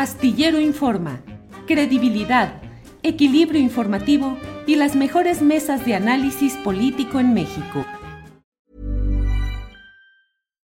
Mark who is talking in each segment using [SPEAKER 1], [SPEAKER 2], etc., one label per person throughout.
[SPEAKER 1] Astillero Informa, credibilidad, equilibrio informativo y las mejores mesas de análisis político en México.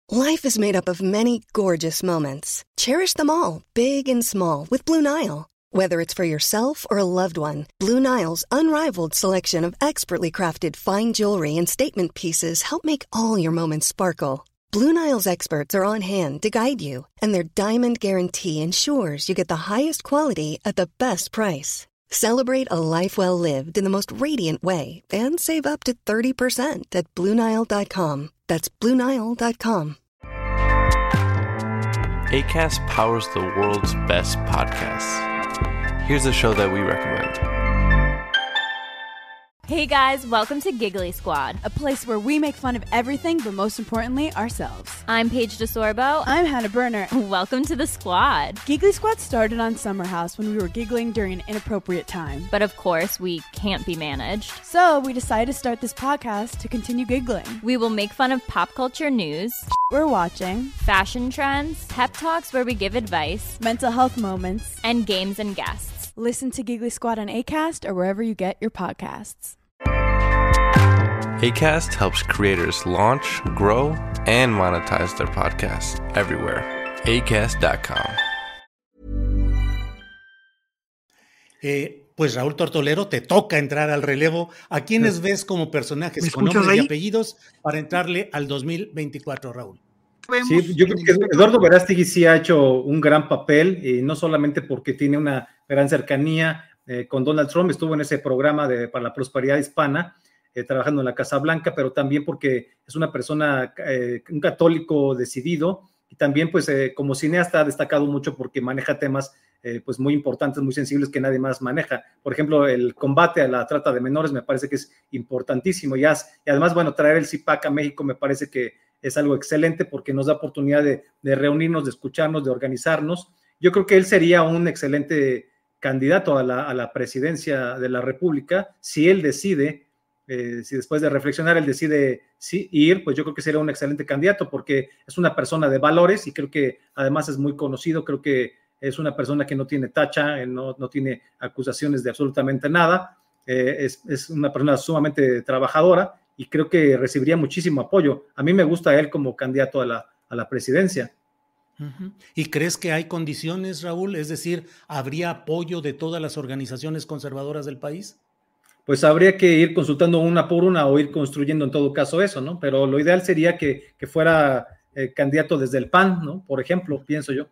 [SPEAKER 2] Life is made up of many gorgeous moments. Cherish them all, big and small, with Blue Nile. Whether it's for yourself or a loved one, Blue Nile's unrivaled selection of expertly crafted fine jewelry and statement pieces help make all your moments sparkle. Blue Nile's experts are on hand to guide you, and their diamond guarantee ensures you get the highest quality at the best price. Celebrate a life well lived in the most radiant way and save up to 30% at BlueNile.com. That's BlueNile.com.
[SPEAKER 3] ACAST powers the world's best podcasts. Here's a show that we recommend.
[SPEAKER 4] Hey guys, welcome to Giggly Squad.
[SPEAKER 5] a place where we make fun of everything, but most importantly, ourselves.
[SPEAKER 4] I'm Paige DeSorbo.
[SPEAKER 5] I'm Hannah Berner.
[SPEAKER 4] Welcome to the squad.
[SPEAKER 5] Giggly Squad started on Summer House when we were giggling during an inappropriate time.
[SPEAKER 4] But of course, we can't be managed.
[SPEAKER 5] So we decided to start this podcast to continue giggling.
[SPEAKER 4] We will make fun of pop culture news,
[SPEAKER 5] We're watching
[SPEAKER 4] fashion trends, pep talks where we give advice,
[SPEAKER 5] mental health moments.
[SPEAKER 4] and games and guests.
[SPEAKER 5] Listen to Giggly Squad on ACAST or wherever you get your podcasts.
[SPEAKER 3] ACAST helps creators launch, grow, and monetize their podcasts everywhere. ACAST.com.
[SPEAKER 6] Eh, pues Raúl Tortolero, te toca entrar al relevo. ¿A quiénes ves como personajes
[SPEAKER 7] ¿Me
[SPEAKER 6] con nombres y
[SPEAKER 7] ahí?
[SPEAKER 6] apellidos para entrarle al 2024, Raúl?
[SPEAKER 7] Sí, yo creo que Eduardo Verástegui sí ha hecho un gran papel, y no solamente porque tiene una gran cercanía eh, con Donald Trump, estuvo en ese programa de, para la prosperidad hispana, eh, trabajando en la Casa Blanca, pero también porque es una persona, eh, un católico decidido, y también pues eh, como cineasta ha destacado mucho porque maneja temas eh, pues muy importantes, muy sensibles que nadie más maneja. Por ejemplo, el combate a la trata de menores me parece que es importantísimo. Y, as- y además, bueno, traer el CIPAC a México me parece que es algo excelente porque nos da oportunidad de, reunirnos, de escucharnos, de organizarnos. Yo creo que él sería un excelente candidato a la, a la presidencia de la República si él decide, eh, si después de reflexionar él decide sí, ir, pues yo creo que sería un excelente candidato porque es una persona de valores y creo que además es muy conocido, creo que es una persona que no tiene tacha, eh, no, no tiene acusaciones de absolutamente nada, eh, es, es una persona sumamente trabajadora y creo que recibiría muchísimo apoyo. A mí me gusta él como candidato a la, a la presidencia.
[SPEAKER 6] ¿Y crees que hay condiciones, Raúl? Es decir, ¿habría apoyo de todas las organizaciones conservadoras del país?
[SPEAKER 7] Pues habría que ir consultando una por una o ir construyendo en todo caso eso, ¿no? Pero lo ideal sería que, que fuera eh, candidato desde el PAN, ¿no? Por ejemplo, pienso yo.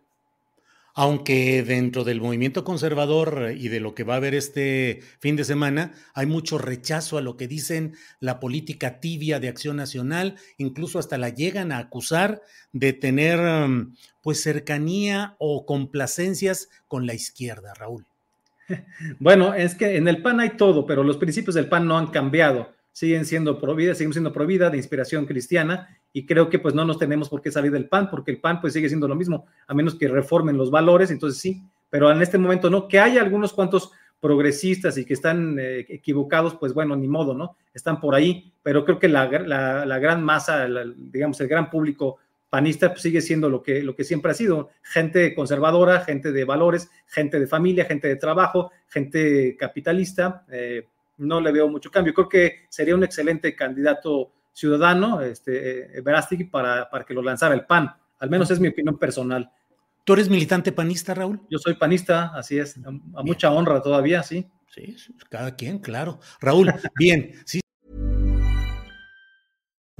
[SPEAKER 6] Aunque dentro del movimiento conservador y de lo que va a haber este fin de semana, hay mucho rechazo a lo que dicen la política tibia de acción nacional, incluso hasta la llegan a acusar de tener um, pues cercanía o complacencias con la izquierda, Raúl.
[SPEAKER 7] Bueno, es que en el PAN hay todo, pero los principios del PAN no han cambiado. Siguen siendo pro vida, siguen siendo pro vida de inspiración cristiana y creo que pues no nos tenemos por qué salir del PAN porque el PAN pues sigue siendo lo mismo, a menos que reformen los valores, entonces sí, pero en este momento no, que haya algunos cuantos progresistas y que están eh, equivocados, pues bueno, ni modo, ¿no? Están por ahí, pero creo que la, la, gran masa, digamos, el gran público panista pues, sigue siendo lo que, lo que siempre ha sido, gente conservadora, gente de valores, gente de familia, gente de trabajo, gente capitalista, eh, no le veo mucho cambio. Creo que sería un excelente candidato ciudadano, este, eh, Verástegui, para, para que lo lanzara el PAN. Al menos es mi opinión personal.
[SPEAKER 6] ¿Tú eres militante panista, Raúl?
[SPEAKER 7] Yo soy panista, así es, a, a mucha honra todavía, sí.
[SPEAKER 6] Sí, cada quien, claro. Raúl, bien, sí.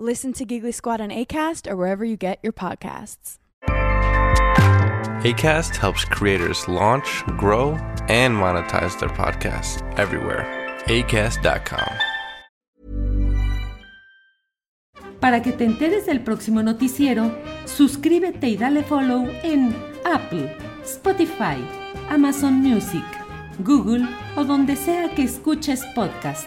[SPEAKER 5] Listen to Giggly Squad on ACAST or wherever you get your podcasts.
[SPEAKER 3] ACAST helps creators launch, grow, and monetize their podcasts everywhere. ACAST.com.
[SPEAKER 1] Para que te enteres del próximo noticiero, suscríbete y dale follow en Apple, Spotify, Amazon Music, Google o donde sea que escuches podcast.